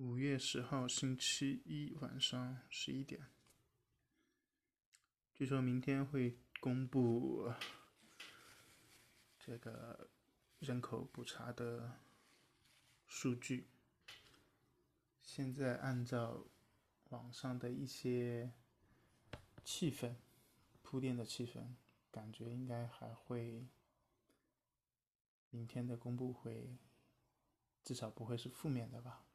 五月十号星期一晚上十一点，据说明天会公布这个人口普查的数据。现在按照网上的一些气氛铺垫的气氛，感觉应该还会明天的公布会至少不会是负面的吧。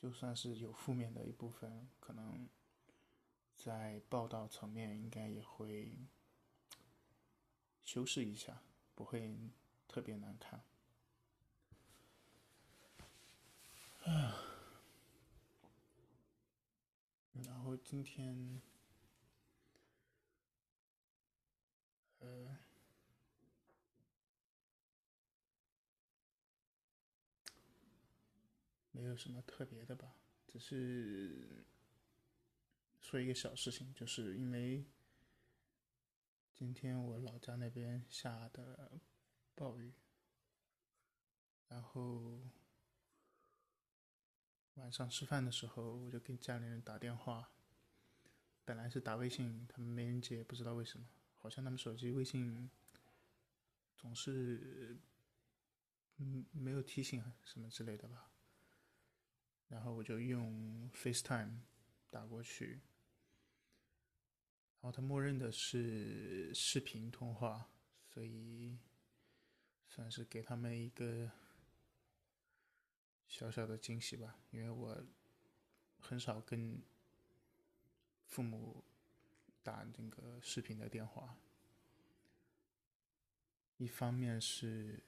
就算是有负面的一部分，可能在报道层面应该也会修饰一下，不会特别难看。啊，然后今天，没有什么特别的吧，只是说一个小事情，就是因为今天我老家那边下的暴雨，然后晚上吃饭的时候，我就给家里人打电话，本来是打微信，他们没人接，不知道为什么，好像他们手机微信总是嗯没有提醒什么之类的吧。然后我就用 FaceTime 打过去，然后它默认的是视频通话，所以算是给他们一个小小的惊喜吧。因为我很少跟父母打那个视频的电话，一方面是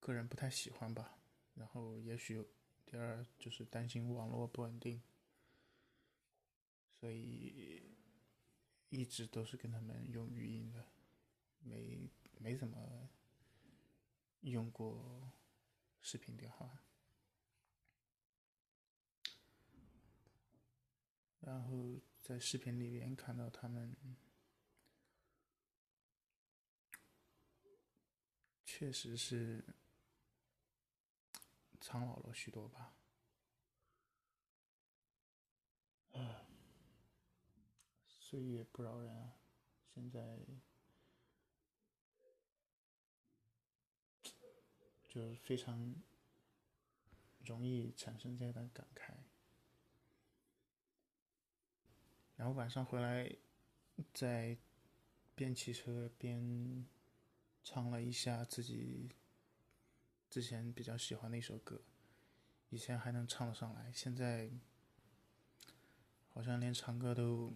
个人不太喜欢吧，然后也许。第二就是担心网络不稳定，所以一直都是跟他们用语音的，没没怎么用过视频电话。然后在视频里面看到他们，确实是。苍老了许多吧，唉，岁月不饶人啊！现在就是非常容易产生这样的感慨。然后晚上回来，在边骑车边唱了一下自己。之前比较喜欢的一首歌，以前还能唱得上来，现在好像连唱歌都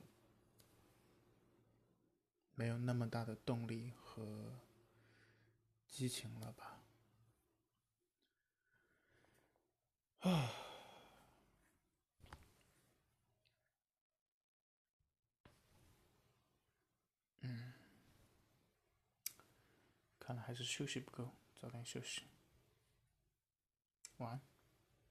没有那么大的动力和激情了吧？啊，嗯，看来还是休息不够，早点休息。晚安。